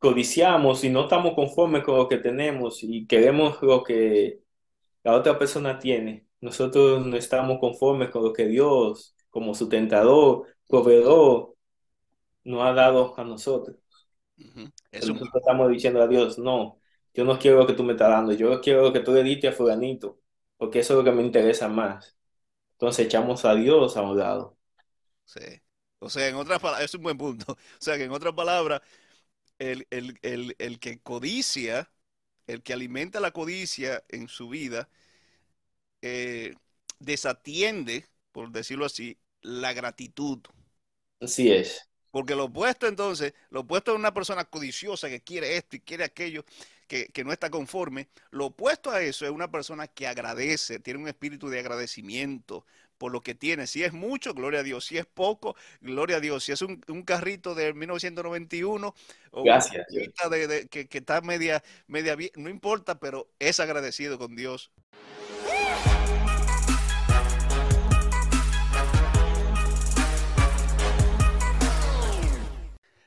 codiciamos y no estamos conformes con lo que tenemos y queremos lo que la otra persona tiene, nosotros no estamos conformes con lo que Dios, como su tentador, proveedor, nos ha dado a nosotros. Nosotros estamos diciendo a Dios, no, yo no quiero lo que tú me estás dando, yo quiero lo que tú le diste a fulanito, porque eso es lo que me interesa más. Entonces echamos a Dios a un lado. Sí. O sea, en otras palabras, es un buen punto. O sea, que en otras palabras, el, el, que codicia, el que alimenta la codicia en su vida, eh, desatiende, por decirlo así, la gratitud. Así es. Porque lo opuesto entonces, lo opuesto a una persona codiciosa que quiere esto y quiere aquello, que, que, no está conforme, lo opuesto a eso es una persona que agradece, tiene un espíritu de agradecimiento por lo que tiene. Si es mucho, gloria a Dios. Si es poco, gloria a Dios. Si es un, un carrito de 1991 o Gracias, de, de, que, que, está media, media bien, no importa, pero es agradecido con Dios.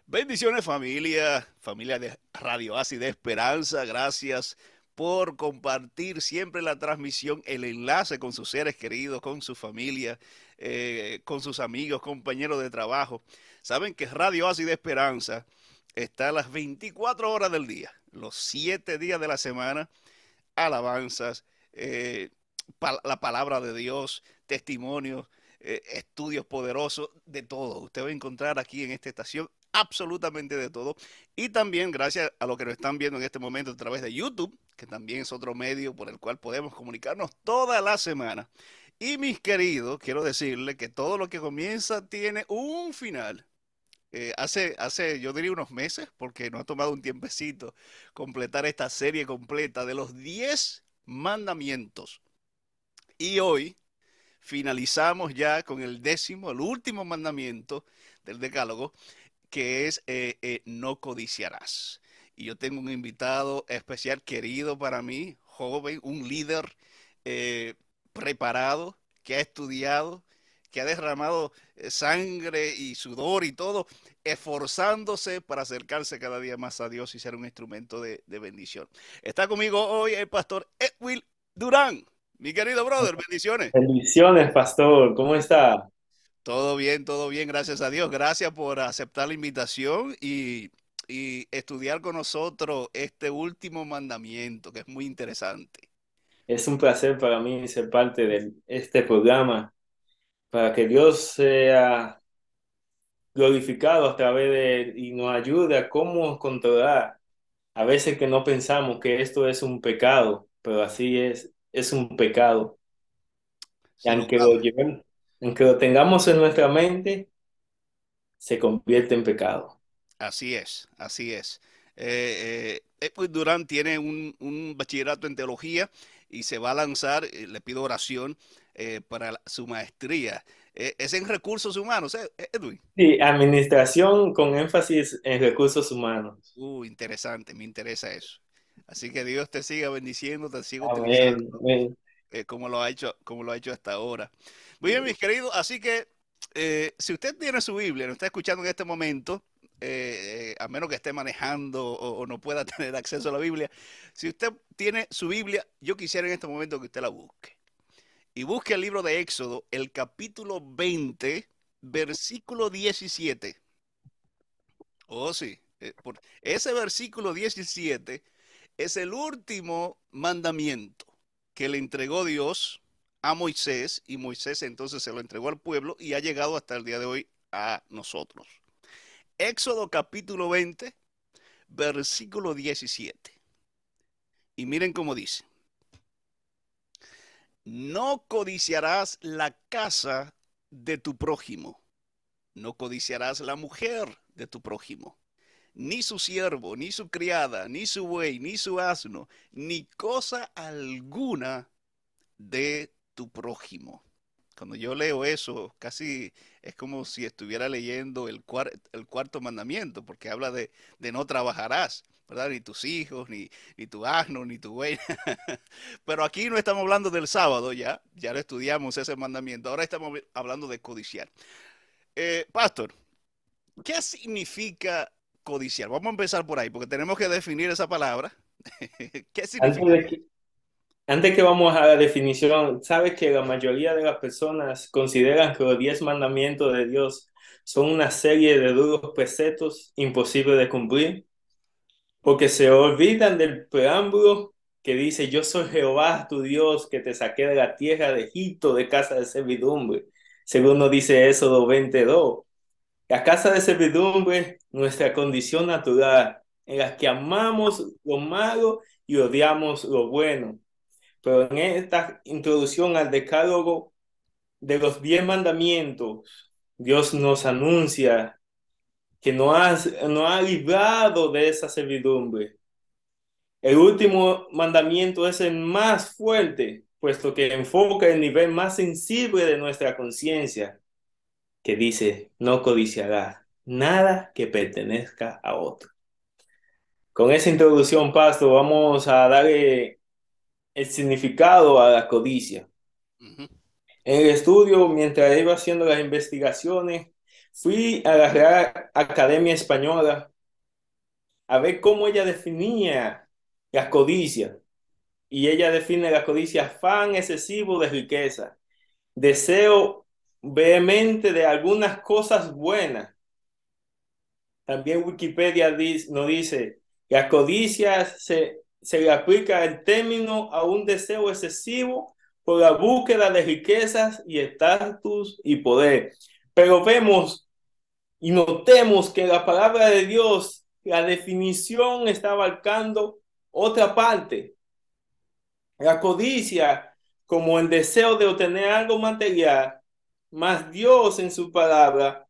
Bendiciones familia, familia de Radio Así de Esperanza, gracias por compartir siempre la transmisión, el enlace con sus seres queridos, con su familia, eh, con sus amigos, compañeros de trabajo. Saben que Radio Así de Esperanza está a las 24 horas del día, los 7 días de la semana, alabanzas, eh, la palabra de Dios, testimonios, eh, estudios poderosos, de todo. Usted va a encontrar aquí en esta estación absolutamente de todo. Y también gracias a lo que nos están viendo en este momento a través de YouTube, que también es otro medio por el cual podemos comunicarnos toda la semana. Y mis queridos, quiero decirles que todo lo que comienza tiene un final. Eh, hace, hace, yo diría unos meses, porque nos ha tomado un tiempecito completar esta serie completa de los 10 mandamientos. Y hoy finalizamos ya con el décimo, el último mandamiento del decálogo, que es eh, eh, no codiciarás. Y yo tengo un invitado especial querido para mí, joven, un líder eh, preparado, que ha estudiado, que ha derramado sangre y sudor y todo, esforzándose para acercarse cada día más a Dios y ser un instrumento de, de bendición. Está conmigo hoy el pastor Edwin Durán. Mi querido brother, bendiciones. Bendiciones, pastor. ¿Cómo está? Todo bien, todo bien, gracias a Dios. Gracias por aceptar la invitación y, y, estudiar con nosotros este último mandamiento, que es muy interesante. Es un placer para mí ser parte de este programa, para que Dios sea glorificado a través de y nos ayude a cómo controlar. A veces que no pensamos que esto es un pecado, pero así es, es un pecado. Y aunque lo llevemos aunque lo tengamos en nuestra mente, se convierte en pecado. Así es, así es. Eh, eh, Durán tiene un, un, bachillerato en teología y se va a lanzar, eh, le pido oración eh, para su maestría. Es en recursos humanos, ¿eh, Edwin. Sí, administración con énfasis en recursos humanos. Uh, interesante, me interesa eso. Así que Dios te siga bendiciendo, te siga amén, utilizando amén. como, lo ha hecho, como lo ha hecho hasta ahora. Muy bien, mis queridos. Así que eh, si usted tiene su Biblia, nos está escuchando en este momento, eh, eh, a menos que esté manejando o, no pueda tener acceso a la Biblia, si usted tiene su Biblia, yo quisiera en este momento que usted la busque. Y busque el libro de Éxodo, el capítulo 20, versículo 17. Oh, sí. Por ese versículo 17 es el último mandamiento que le entregó Dios a Moisés y Moisés entonces se lo entregó al pueblo y ha llegado hasta el día de hoy a nosotros. Éxodo capítulo 20, versículo 17. Y miren cómo dice. No codiciarás la casa de tu prójimo. No codiciarás la mujer de tu prójimo. Ni su siervo, ni su criada, ni su buey, ni su asno, ni cosa alguna de tu prójimo. Cuando yo leo eso, casi es como si estuviera leyendo el, cuar el cuarto mandamiento, porque habla de, de, no trabajarás, ¿verdad? Ni tus hijos, ni, ni tu asno, ni tu buey. Pero aquí no estamos hablando del sábado ya, ya lo estudiamos ese mandamiento, ahora estamos hablando de codiciar. Eh, pastor, ¿qué significa codiciar? Vamos a empezar por ahí, porque tenemos que definir esa palabra. ¿Qué significa? Antes de, que, antes que vamos a la definición, ¿sabes que la mayoría de las personas consideran que los diez mandamientos de Dios son una serie de duros preceptos imposibles de cumplir? Porque se olvidan del preámbulo que dice, yo soy Jehová, tu Dios, que te saqué de la tierra de Egipto, de casa de servidumbre. Según nos dice Éxodo 22. La casa de servidumbre, nuestra condición natural, en la que amamos lo malo y odiamos lo bueno. Pero en esta introducción al decálogo de los diez mandamientos, Dios nos anuncia que nos ha, no ha librado de esa servidumbre. El último mandamiento es el más fuerte, puesto que enfoca el nivel más sensible de nuestra conciencia, que dice, no codiciará nada que pertenezca a otro. Con esa introducción, Pastor, vamos a darle el significado a la codicia. En el estudio, mientras iba haciendo las investigaciones, fui a la Real Academia Española a ver cómo ella definía la codicia. Y ella define la codicia afán excesivo de riqueza, deseo vehemente de algunas cosas buenas. También Wikipedia nos dice, la codicia se, se le aplica el término a un deseo excesivo por la búsqueda de riquezas y estatus y poder. Pero vemos y notemos que la palabra de Dios, la definición está abarcando otra parte. La codicia como el deseo de obtener algo material, más Dios en su palabra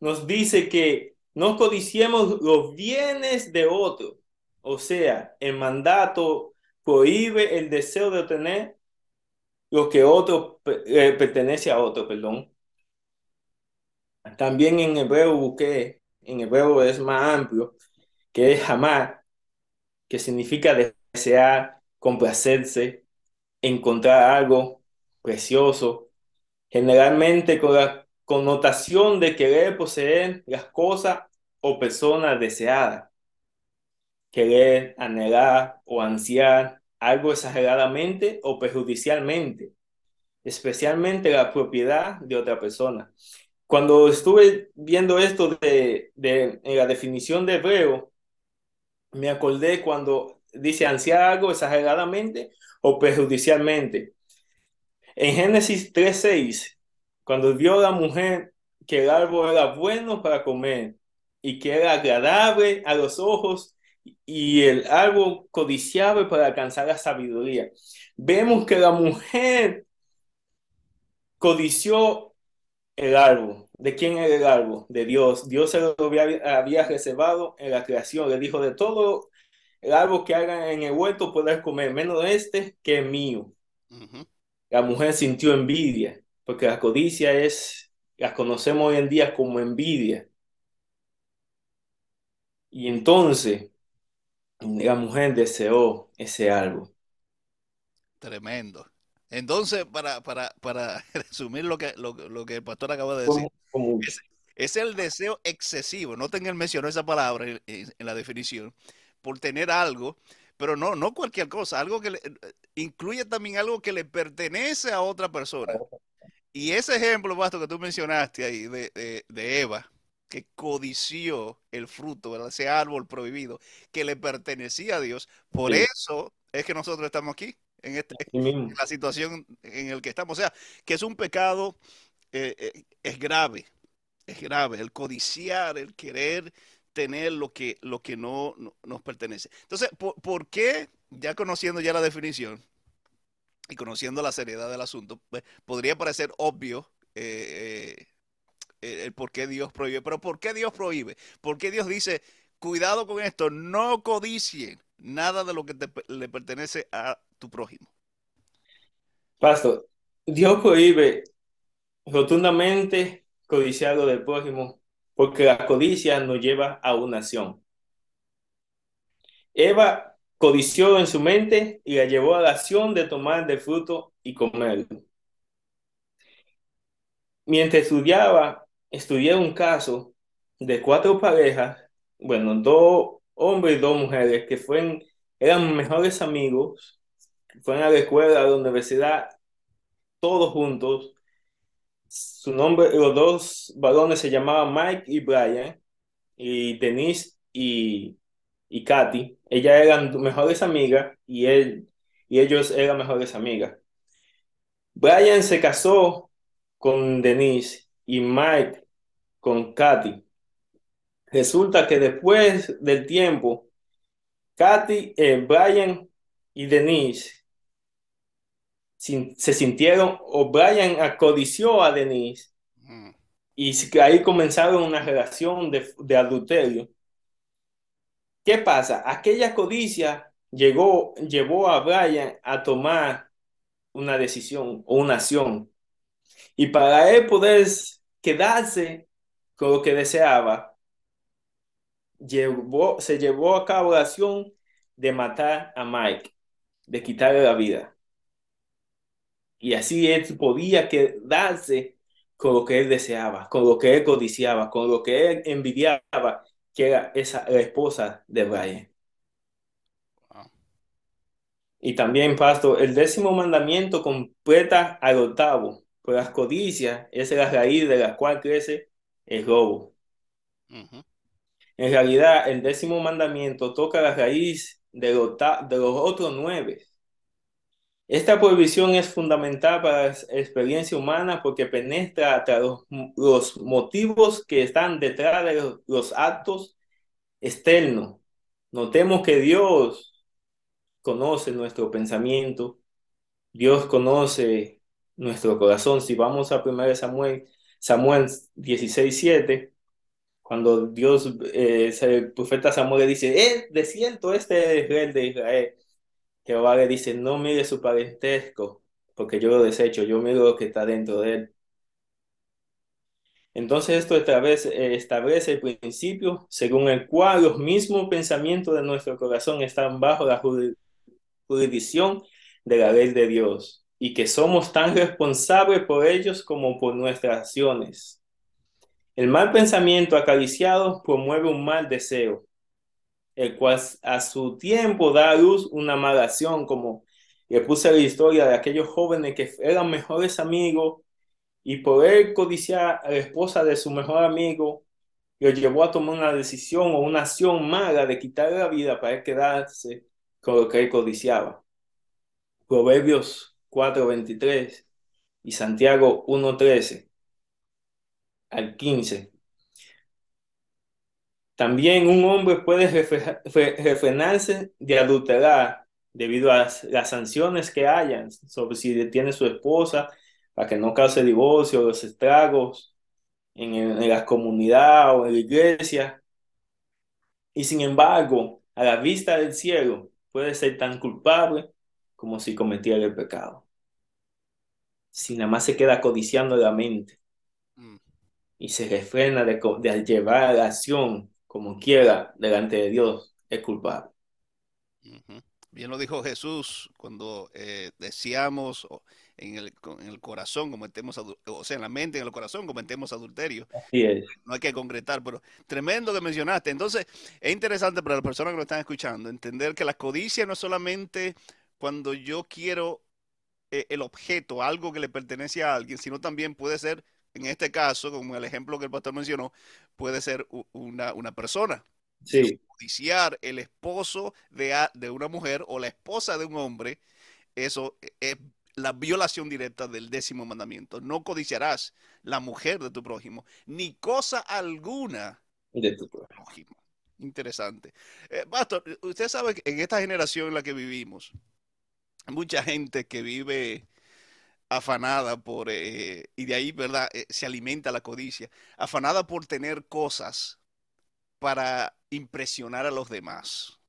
nos dice que no codiciemos los bienes de otro. O sea, el mandato prohíbe el deseo de obtener lo que otro eh, pertenece a otro, perdón. También en hebreo busqué, en hebreo es más amplio, que es jamás, que significa desear, complacerse, encontrar algo precioso, generalmente con la connotación de querer poseer las cosas o personas deseadas. Querer, anhelar o ansiar algo exageradamente o perjudicialmente, especialmente la propiedad de otra persona. Cuando estuve viendo esto de, de la definición de hebreo, me acordé cuando dice ansiar algo exageradamente o perjudicialmente. En Génesis 3.6 cuando vio la mujer que el árbol era bueno para comer y que era agradable a los ojos y el árbol codiciable para alcanzar la sabiduría. Vemos que la mujer codició el árbol. ¿De quién era el árbol? De Dios. Dios se lo había, reservado en la creación. Le dijo, de todo el árbol que hagan en el huerto puedes comer, menos de este que es mío. La mujer sintió envidia porque la codicia es, la conocemos hoy en día como envidia. Y entonces la mujer deseó ese algo. Tremendo. Entonces, para, para, para resumir lo que, lo, que el pastor acaba de decir, Es, el deseo excesivo. No tengan mencionó esa palabra en, en, la definición, por tener algo, pero no, no cualquier cosa, algo que le, incluye también algo que le pertenece a otra persona. Y ese ejemplo, Basto, que tú mencionaste ahí de, Eva, que codició el fruto, ¿verdad? ese árbol prohibido que le pertenecía a Dios, por eso es que nosotros estamos aquí, en, este, la situación en la que estamos. O sea, que es un pecado, eh, eh, es grave, es grave, el codiciar, el querer tener lo que, lo que no, nos pertenece. Entonces, ¿por qué, ya conociendo ya la definición, y conociendo la seriedad del asunto, pues, podría parecer obvio eh, eh, el por qué Dios prohíbe. Pero ¿por qué Dios prohíbe? ¿Por qué Dios dice, cuidado con esto, no codicien nada de lo que le pertenece a tu prójimo? Pastor, Dios prohíbe rotundamente codiciar del prójimo porque la codicia nos lleva a una acción. Eva codició en su mente y la llevó a la acción de tomar del fruto y comerlo. Mientras estudiaba, estudié un caso de cuatro parejas bueno, dos hombres y dos mujeres que fueron, eran mejores amigos, fueron a la escuela, a la universidad, todos juntos. Su nombre, los dos varones se llamaban Mike y Brian, y Denise y, y Katy. Ellas eran mejores amigas y, él, y ellos eran mejores amigas. Brian se casó con Denise y Mike con Katy. Resulta que después del tiempo, Katy, eh, Brian y Denise se sintieron, o Brian acodició a Denise mm. y ahí comenzaron una relación de, de adulterio. ¿Qué pasa? Aquella codicia llegó, llevó a Brian a tomar una decisión o una acción. Y para él poder quedarse con lo que deseaba, llevó, se llevó a cabo la acción de matar a Mike, de quitarle la vida. Y así él podía quedarse con lo que él deseaba, con lo que él codiciaba, con lo que él envidiaba, que era esa la esposa de Brian. Y también, pastor, el décimo mandamiento completa al octavo, pues las codicias es la raíz de la cual crece el robo. En realidad, el décimo mandamiento toca la raíz de los, de los otros nueve. Esta prohibición es fundamental para la experiencia humana porque penetra hasta los, los motivos que están detrás de los, los actos externos. Notemos que Dios conoce nuestro pensamiento, Dios conoce nuestro corazón. Si vamos a 1 Samuel, Samuel 16, 7, cuando Dios, eh, el profeta Samuel le dice, eh, de cierto, este es rey de Israel. Jehová le dice, no mire su parentesco, porque yo lo desecho, yo miro lo que está dentro de él. Entonces esto establece, establece el principio según el cual los mismos pensamientos de nuestro corazón están bajo la jurisdicción de la ley de Dios y que somos tan responsables por ellos como por nuestras acciones. El mal pensamiento acariciado promueve un mal deseo, el cual a su tiempo da a luz una mala acción, como le puse la historia de aquellos jóvenes que eran mejores amigos y por él codiciar a la esposa de su mejor amigo, lo llevó a tomar una decisión o una acción mala de quitar la vida para quedarse con lo que él codiciaba. Proverbios 4:23 y Santiago 1:13 al 15. También un hombre puede refrenarse de adulterar debido a las sanciones que hayan sobre si detiene su esposa para que no cause divorcio, los estragos en, en la comunidad o en la iglesia. Y sin embargo, a la vista del cielo, puede ser tan culpable como si cometiera el pecado. Si nada más se queda codiciando la mente mm. y se refrena de, llevar la acción como quiera delante de Dios, es culpable. Bien lo dijo Jesús cuando eh, decíamos en el, en el corazón cometemos, o sea, en la mente, en el corazón cometemos adulterio. Así es. No hay que concretar, pero tremendo que mencionaste. Entonces, es interesante para las personas que lo están escuchando entender que la codicia no es solamente cuando yo quiero eh, el objeto, algo que le pertenece a alguien, sino también puede ser, en este caso, como el ejemplo que el pastor mencionó, puede ser una, una persona. Sí. Codiciar el esposo de, de una mujer o la esposa de un hombre, eso es la violación directa del décimo mandamiento. No codiciarás la mujer de tu prójimo, ni cosa alguna de tu prójimo. Interesante. Eh, pastor, usted sabe que en esta generación en la que vivimos, mucha gente que vive afanada por, eh, y de ahí, ¿verdad? Eh, se alimenta la codicia, afanada por tener cosas para impresionar a los demás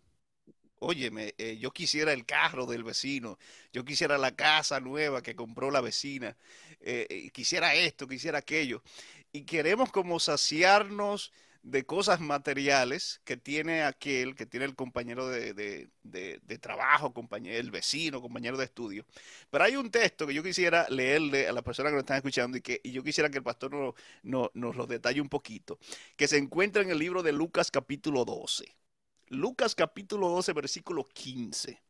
óyeme, eh, yo quisiera el carro del vecino, yo quisiera la casa nueva que compró la vecina, quisiera esto, quisiera aquello. Y queremos como saciarnos de cosas materiales que tiene aquel, que tiene el compañero de, trabajo, compañero, el vecino, compañero de estudio. Pero hay un texto que yo quisiera leerle a las personas que nos están escuchando y que yo quisiera que el pastor nos lo detalle un poquito, que se encuentra en el libro de Lucas capítulo 12. Lucas capítulo 12, versículo 15.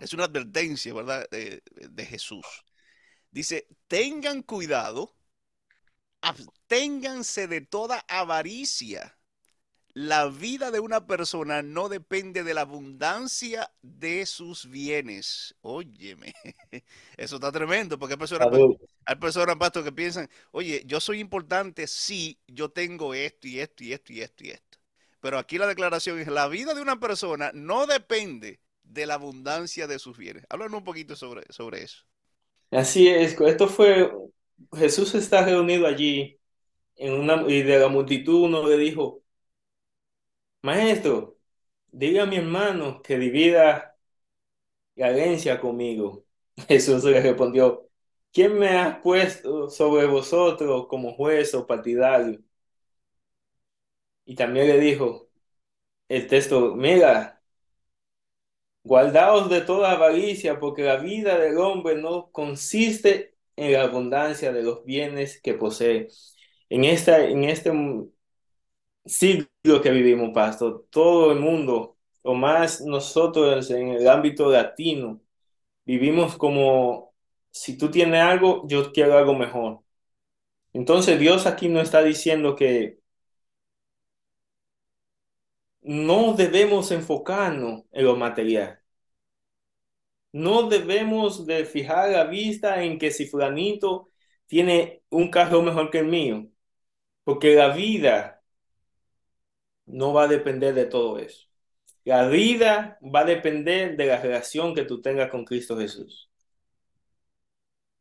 Es una advertencia, ¿verdad? de Jesús. Dice, tengan cuidado absténganse de toda avaricia. La vida de una persona no depende de la abundancia de sus bienes. Óyeme, eso está tremendo, porque hay personas, hay personas, pastor, que piensan, oye, yo soy importante si yo tengo esto y esto y esto y esto y esto. Pero aquí la declaración es, la vida de una persona no depende de la abundancia de sus bienes. Háblanos un poquito sobre, sobre eso. Así es, esto fue Jesús está reunido allí en una, y de la multitud uno le dijo, Maestro, diga a mi hermano que divida la herencia conmigo. Jesús le respondió, ¿quién me ha puesto sobre vosotros como juez o partidario? Y también le dijo el texto, mira, guardaos de toda avaricia, porque la vida del hombre no consiste en la abundancia de los bienes que posee. En, esta, en este siglo que vivimos, pastor, todo el mundo, o más nosotros en el ámbito latino, vivimos como, si tú tienes algo, yo quiero algo mejor. Entonces Dios aquí no está diciendo que no debemos enfocarnos en lo material. No debemos de fijar la vista en que si fulanito tiene un carro mejor que el mío, porque la vida no va a depender de todo eso. La vida va a depender de la relación que tú tengas con Cristo Jesús.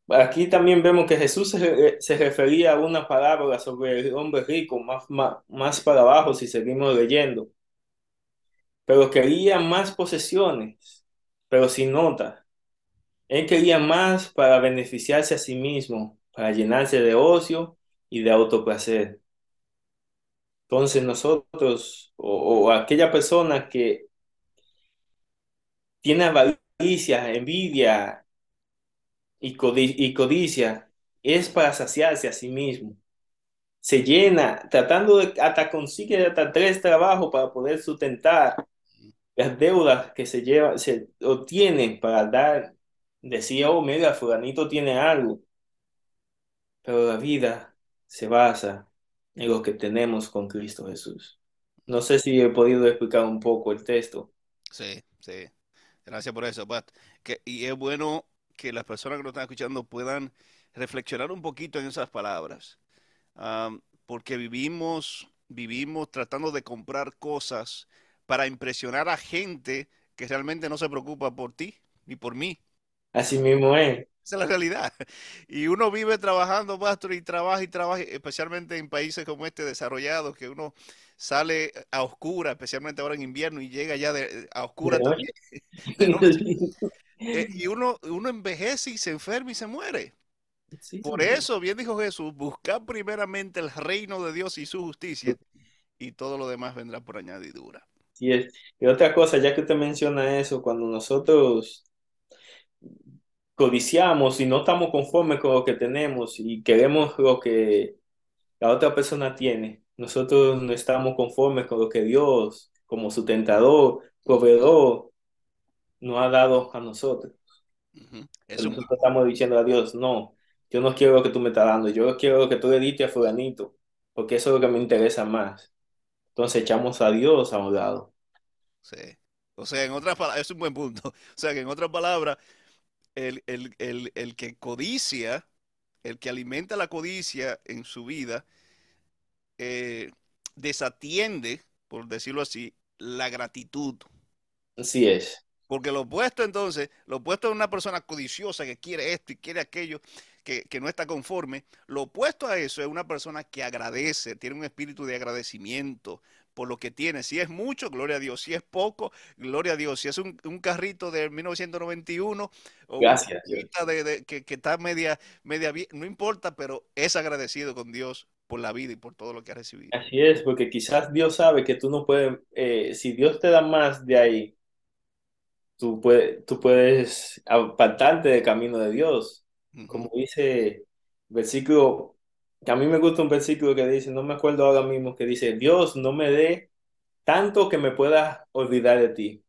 Aquí también vemos que Jesús se, refería a una parábola sobre el hombre rico, más, más, más para abajo si seguimos leyendo. Pero quería más posesiones pero sin nota. Él quería más para beneficiarse a sí mismo, para llenarse de ocio y de autoplacer. Entonces nosotros, o, aquella persona que tiene avaricia, envidia y, y codicia, es para saciarse a sí mismo. Se llena, tratando de, hasta consigue hasta tres trabajos para poder sustentar las deudas que se lleva, se obtienen para dar, decía, oh, mira, fulanito tiene algo, pero la vida se basa en lo que tenemos con Cristo Jesús. No sé si he podido explicar un poco el texto. Sí, sí. Gracias por eso, Pat. Que, y es bueno que las personas que nos están escuchando puedan reflexionar un poquito en esas palabras. porque vivimos, vivimos tratando de comprar cosas para impresionar a gente que realmente no se preocupa por ti ni por mí. Así mismo es. Esa es la realidad. Y uno vive trabajando, pastor, y trabaja y trabaja, especialmente en países como este desarrollados, que uno sale a oscura, especialmente ahora en invierno, y llega ya de, a oscura también. Eh, y uno, uno envejece y se enferma y se muere. Por eso, bien dijo Jesús, buscar primeramente el reino de Dios y su justicia, y todo lo demás vendrá por añadidura. Y otra cosa, ya que usted menciona eso, cuando nosotros codiciamos y no estamos conformes con lo que tenemos y queremos lo que la otra persona tiene, nosotros no estamos conformes con lo que Dios, como su tentador, proveedor, nos ha dado a nosotros. Nosotros estamos diciendo a Dios, no, yo no quiero lo que tú me estás dando, yo quiero lo que tú le diste a fulanito, porque eso es lo que me interesa más. Entonces echamos a Dios a un lado. Sí. O sea, en otras palabras, es un buen punto. O sea, que en otras palabras, el, que codicia, el que alimenta la codicia en su vida, eh, desatiende, por decirlo así, la gratitud. Así es. Porque lo opuesto entonces, lo opuesto a una persona codiciosa que quiere esto y quiere aquello, que, que, no está conforme, lo opuesto a eso es una persona que agradece, tiene un espíritu de agradecimiento por lo que tiene. Si es mucho, gloria a Dios. Si es poco, gloria a Dios. Si es un, carrito de 1991 o Gracias, de, que, está media, media bien, no importa, pero es agradecido con Dios por la vida y por todo lo que has recibido. Así es, porque quizás Dios sabe que tú no puedes, eh, si Dios te da más de ahí, tú, puedes, tú puedes apartarte del camino de Dios. Como dice versículo, que a mí me gusta un versículo que dice, no me acuerdo ahora mismo, que dice, Dios no me dé tanto que me pueda olvidar de ti,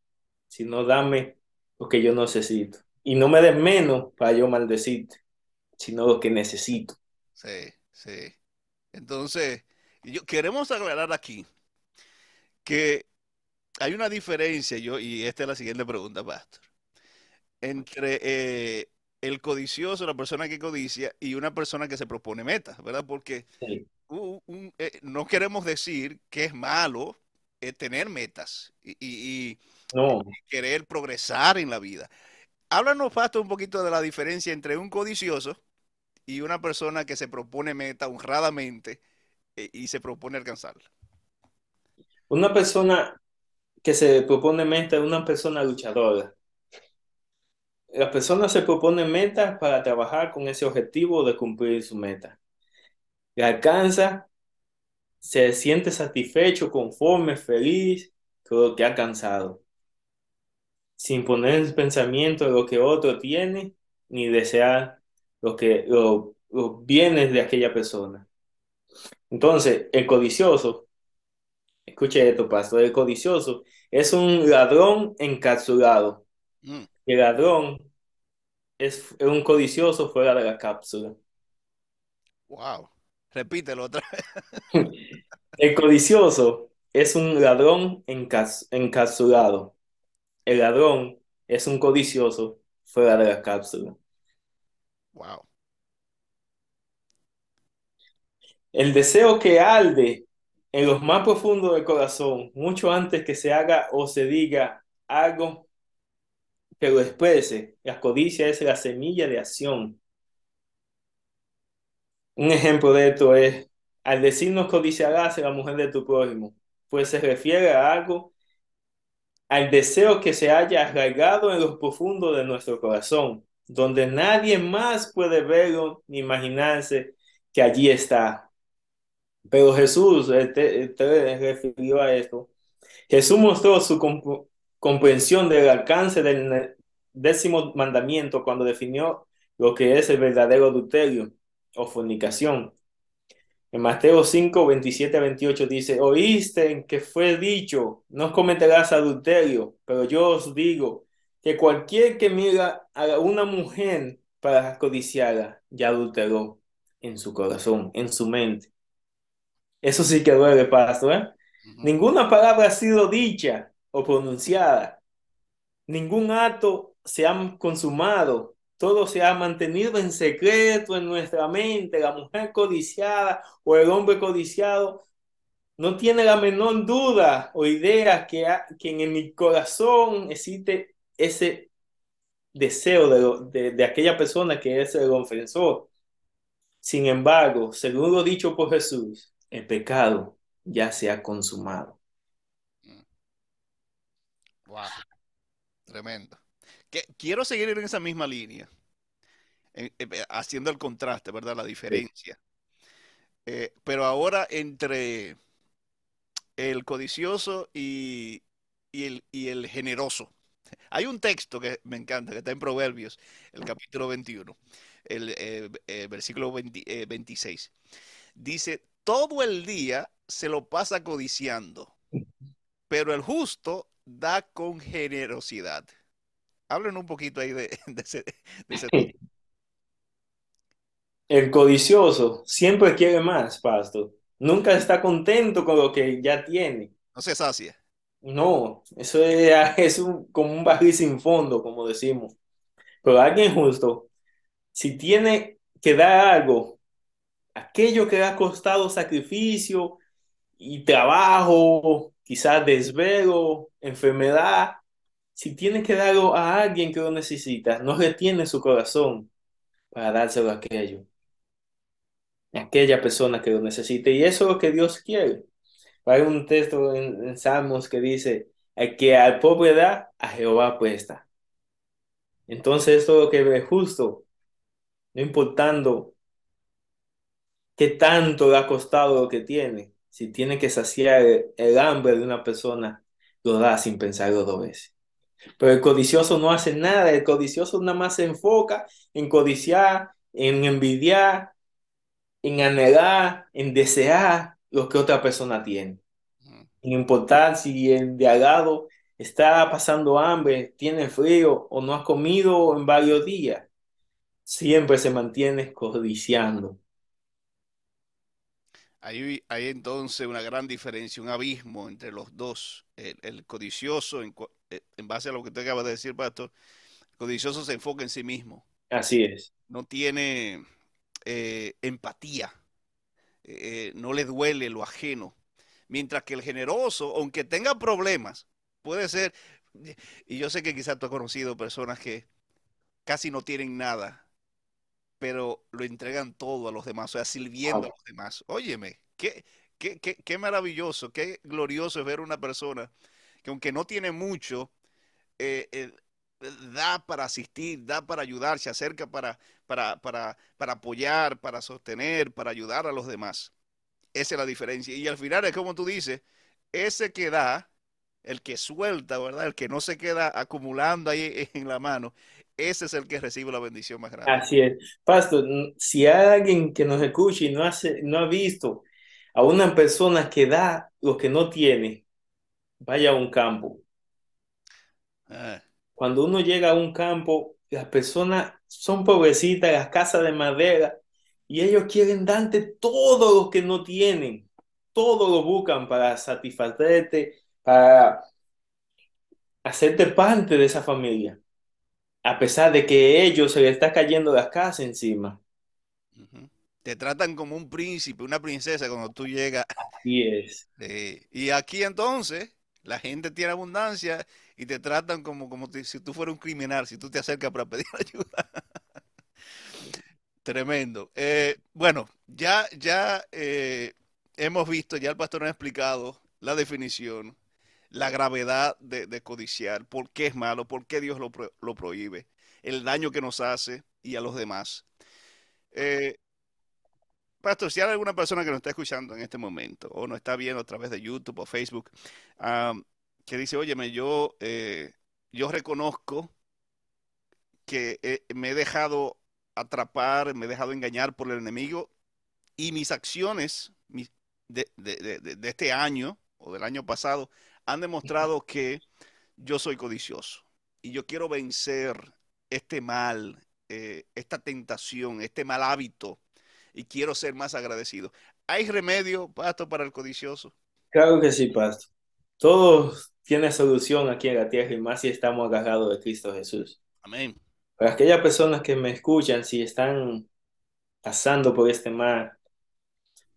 sino dame lo que yo necesito. Y no me des menos para yo maldecirte, sino lo que necesito. Sí, sí. Entonces, yo, queremos aclarar aquí que hay una diferencia, yo, y esta es la siguiente pregunta, Pastor, entre eh, el codicioso, la persona que codicia, y una persona que se propone metas, ¿verdad? Porque eh, no queremos decir que es malo eh, tener metas y, querer progresar en la vida. Háblanos, un poquito de la diferencia entre un codicioso y una persona que se propone meta honradamente y se propone alcanzarla. Una persona que se propone meta es una persona luchadora. Las personas se proponen metas para trabajar con ese objetivo de cumplir su meta. La alcanza, se siente satisfecho, conforme, feliz con lo que ha alcanzado, sin poner en pensamiento lo que otro tiene, ni desear lo que, los bienes de aquella persona. Entonces, el codicioso Escuche esto, pastor. El codicioso es un ladrón encapsulado. Mm. El ladrón es un codicioso fuera de la cápsula. Wow. Repítelo otra vez. El codicioso es un ladrón encapsulado. El ladrón es un codicioso fuera de la cápsula. Wow. El deseo que arde en los más profundos del corazón, mucho antes que se haga o se diga algo que lo exprese. La codicia es la semilla de acción. Un ejemplo de esto es, al decirnos codiciarás a la mujer de tu prójimo, pues se refiere a algo, al deseo que se haya arraigado en los profundos de nuestro corazón, donde nadie más puede verlo ni imaginarse que allí está. Pero Jesús te, refirió a esto. Jesús mostró su comprensión del alcance del décimo mandamiento cuando definió lo que es el verdadero adulterio o fornicación. En Mateo 5, 27 28 dice, oíste que fue dicho, no cometerás adulterio, pero yo os digo que cualquier que mira a una mujer para codiciarla, ya adulteró en su corazón, en su mente. Eso sí que duele, pastor. ¿eh? Ninguna palabra ha sido dicha o pronunciada. Ningún acto se ha consumado. Todo se ha mantenido en secreto en nuestra mente. La mujer codiciada o el hombre codiciado no tiene la menor duda o idea que, que en mi corazón existe ese deseo de, de aquella persona que es el ofensor. Sin embargo, según lo dicho por Jesús, el pecado ya se ha consumado. Tremendo. quiero seguir en esa misma línea, haciendo el contraste, ¿verdad? La diferencia. Eh, pero ahora entre el codicioso y, el, generoso. Hay un texto que me encanta, que está en Proverbios, el capítulo 21, el, eh, eh, versículo 26. Dice, todo el día se lo pasa codiciando, pero el justo da con generosidad. Hablen un poquito ahí de, ese, El codicioso siempre quiere más, pastor. Nunca está contento con lo que ya tiene. No se sacia. No, eso es, es como un barril sin fondo, como decimos. Pero alguien justo, si tiene que dar algo aquello que ha costado sacrificio y trabajo, quizás desvelo, enfermedad, si tiene que darlo a alguien que lo necesita, no retiene su corazón para dárselo a aquello, a aquella persona que lo necesite. Y eso es lo que Dios quiere. Hay un texto en, Salmos que dice, el que al pobre da, a Jehová puesta. Entonces esto es lo que ve justo, no importando qué tanto le ha costado lo que tiene. Si tiene que saciar el hambre de una persona, lo da sin pensarlo dos veces. Pero el codicioso no hace nada, el codicioso nada más se enfoca en codiciar, en envidiar, en anhelar, en desear lo que otra persona tiene. Sin importar si el de al lado está pasando hambre, tiene frío o no ha comido en varios días, siempre se mantiene codiciando. Hay, hay entonces una gran diferencia, un abismo entre los dos. El, codicioso, en, eh, en, base a lo que usted acaba de decir, Pastor, el codicioso se enfoca en sí mismo. Así es. No tiene eh, empatía, eh, no le duele lo ajeno. Mientras que el generoso, aunque tenga problemas, puede ser, y yo sé que quizás tú has conocido personas que casi no tienen nada, pero lo entregan todo a los demás, o sea, sirviendo a los demás. Óyeme, qué, qué, qué, qué maravilloso, qué glorioso es ver una persona que aunque no tiene mucho, eh, eh, da para asistir, da para ayudar, se acerca para, para, para, para apoyar, para sostener, para ayudar a los demás. Esa es la diferencia. Y al final es como tú dices, ese que da, el que suelta, ¿verdad? El que no se queda acumulando ahí en la mano, ese es el que recibe la bendición más grande. Así es. Pastor, si hay alguien que nos escuche y no, hace, no ha visto a una persona que da lo que no tiene, vaya a un campo. Ah. Cuando uno llega a un campo, las personas son pobrecitas, las casas de madera, y ellos quieren darte todo lo que no tienen. Todo lo buscan para satisfacerte, para hacerte parte de esa familia. A pesar de que ellos se les está cayendo la casa encima. Te tratan como un príncipe, una princesa cuando tú llegas. Así es. y aquí entonces, la gente tiene abundancia y te tratan como, como si tú fueras un criminal, si tú te acercas para pedir ayuda. Tremendo. Eh, bueno, ya, ya eh, hemos visto, ya el pastor nos ha explicado la definición, la gravedad de, codiciar, por qué es malo, por qué Dios lo, lo, prohíbe, el daño que nos hace y a los demás. Eh, pastor, si hay alguna persona que nos está escuchando en este momento o nos está viendo a través de YouTube o Facebook, que dice, óyeme, yo, eh, yo reconozco que me he dejado atrapar, me he dejado engañar por el enemigo y mis acciones de, este año o del año pasado han demostrado que yo soy codicioso y yo quiero vencer este mal, eh, esta tentación, este mal hábito y quiero ser más agradecido. ¿Hay remedio, Pastor, para el codicioso? Claro que sí, Pastor. Todos tiene solución aquí en la tierra y más si estamos agarrados de Cristo Jesús. Amén. Para aquellas personas que me escuchan, si están pasando por este mar,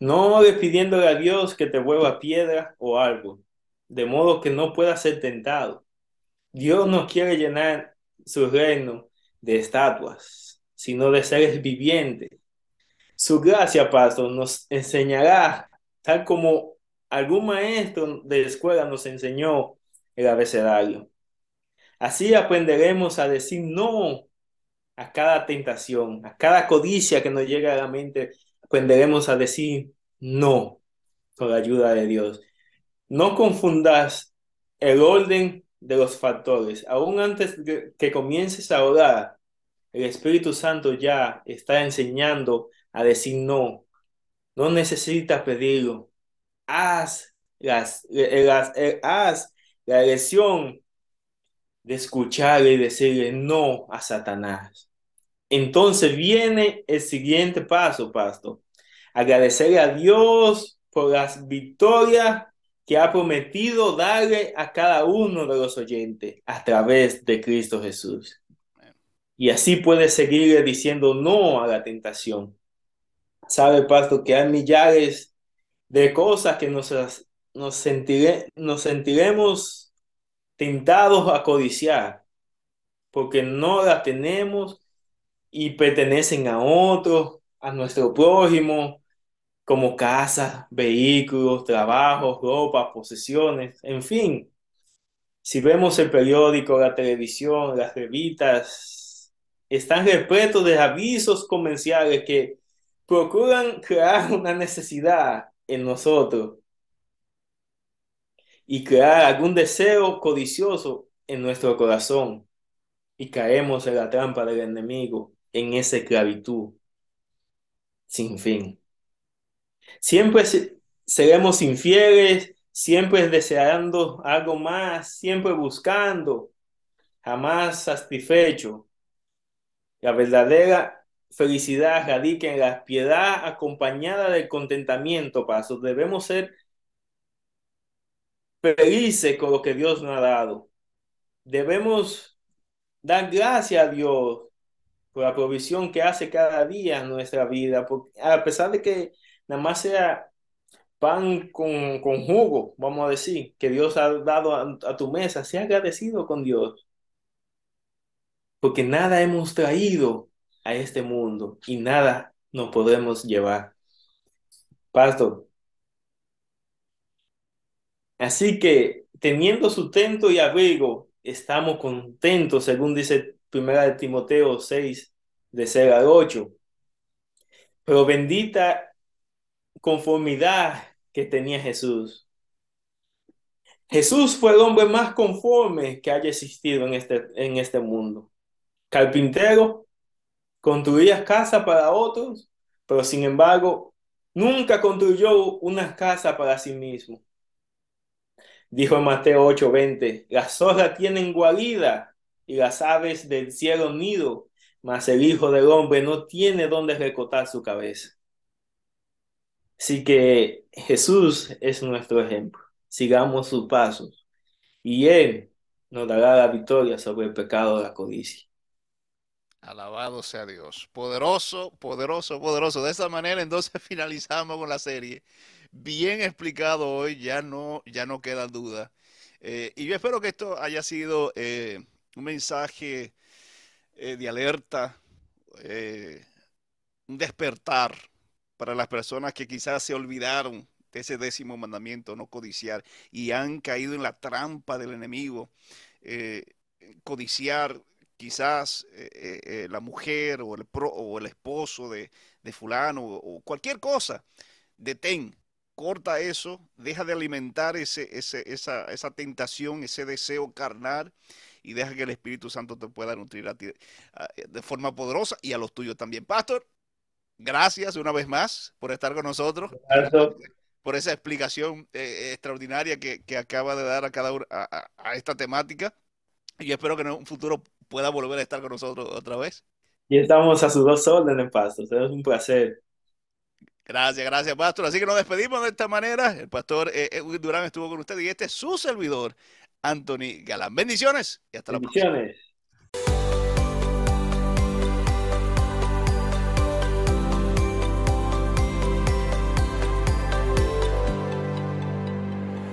no le pidiéndole a Dios que te vuelva piedra o algo, de modo que no pueda ser tentado. Dios no quiere llenar su reino de estatuas, sino de seres vivientes. Su gracia, pastor, nos enseñará, tal como algún maestro de escuela nos enseñó el abecedario. Así aprenderemos a decir no a cada tentación, a cada codicia que nos llega a la mente, aprenderemos a decir no con la ayuda de Dios. No confundas el orden de los factores. Aún antes de que comiences a orar, el Espíritu Santo ya está enseñando a decir no. No necesitas pedirlo haz, las, las, eh, haz la elección de escucharle y decirle no a Satanás. Entonces viene el siguiente paso, pastor. Agradecerle a Dios por las victorias que ha prometido darle a cada uno de los oyentes a través de Cristo Jesús. Y así puede seguir diciendo no a la tentación. Sabe, pastor, que hay millares de cosas que nos, nos, nos sentiremos tentados a codiciar, porque no las tenemos y pertenecen a otros, a nuestro prójimo, como casas, vehículos, trabajos, ropa, posesiones, en fin. Si vemos el periódico, la televisión, las revistas, están repletos de avisos comerciales que procuran crear una necesidad en nosotros y crear algún deseo codicioso en nuestro corazón y caemos en la trampa del enemigo, en esa esclavitud sin fin. Siempre seremos infieles, siempre deseando algo más, siempre buscando, jamás satisfecho. La verdadera felicidad radica en la piedad acompañada del contentamiento, paso. Debemos ser felices con lo que Dios nos ha dado. Debemos dar gracias a Dios por la provisión que hace cada día en nuestra vida, porque a pesar de que nada más sea pan con, con jugo, vamos a decir, que Dios ha dado a, tu mesa, sea agradecido con Dios, porque nada hemos traído a este mundo y nada nos podemos llevar. Pastor, Así que teniendo sustento y abrigo, estamos contentos, según dice Primera de Timoteo 6, de 0 al 8. Pero bendita conformidad que tenía Jesús. Jesús fue el hombre más conforme que haya existido en este, en este mundo. Carpintero, construía casa para otros, pero sin embargo, nunca construyó una casa para sí mismo. Dijo en Mateo 8:20, las zorras tienen guarida y las aves del cielo nido, mas el Hijo del Hombre no tiene donde recotar su cabeza. Así que Jesús es nuestro ejemplo. Sigamos sus pasos y Él nos dará la victoria sobre el pecado de la codicia. Alabado sea Dios. Poderoso, poderoso, poderoso. De esta manera entonces finalizamos con la serie bien explicado hoy, ya no, ya no queda duda. Eh, y yo espero que esto haya sido eh, un mensaje eh, de alerta, un despertar para las personas que quizás se olvidaron de ese décimo mandamiento, no codiciar, y han caído en la trampa del enemigo. codiciar quizás la mujer o el, esposo de, fulano o, cualquier cosa. Detén, corta eso, deja de alimentar esa, esa tentación, ese deseo carnal y deja que el Espíritu Santo te pueda nutrir a ti de forma poderosa y a los tuyos también. Pastor, gracias una vez más por estar con nosotros. Por esa explicación eh, extraordinaria que, acaba de dar a cada a, a, esta temática. Y espero que en un futuro pueda volver a estar con nosotros otra vez. Y estamos a sus dos órdenes, Pastor. Es un placer. Gracias, gracias, pastor. Así que nos despedimos de esta manera. El pastor eh, Durán estuvo con usted y este es su servidor, Anthony Galán. Bendiciones y hasta la próxima.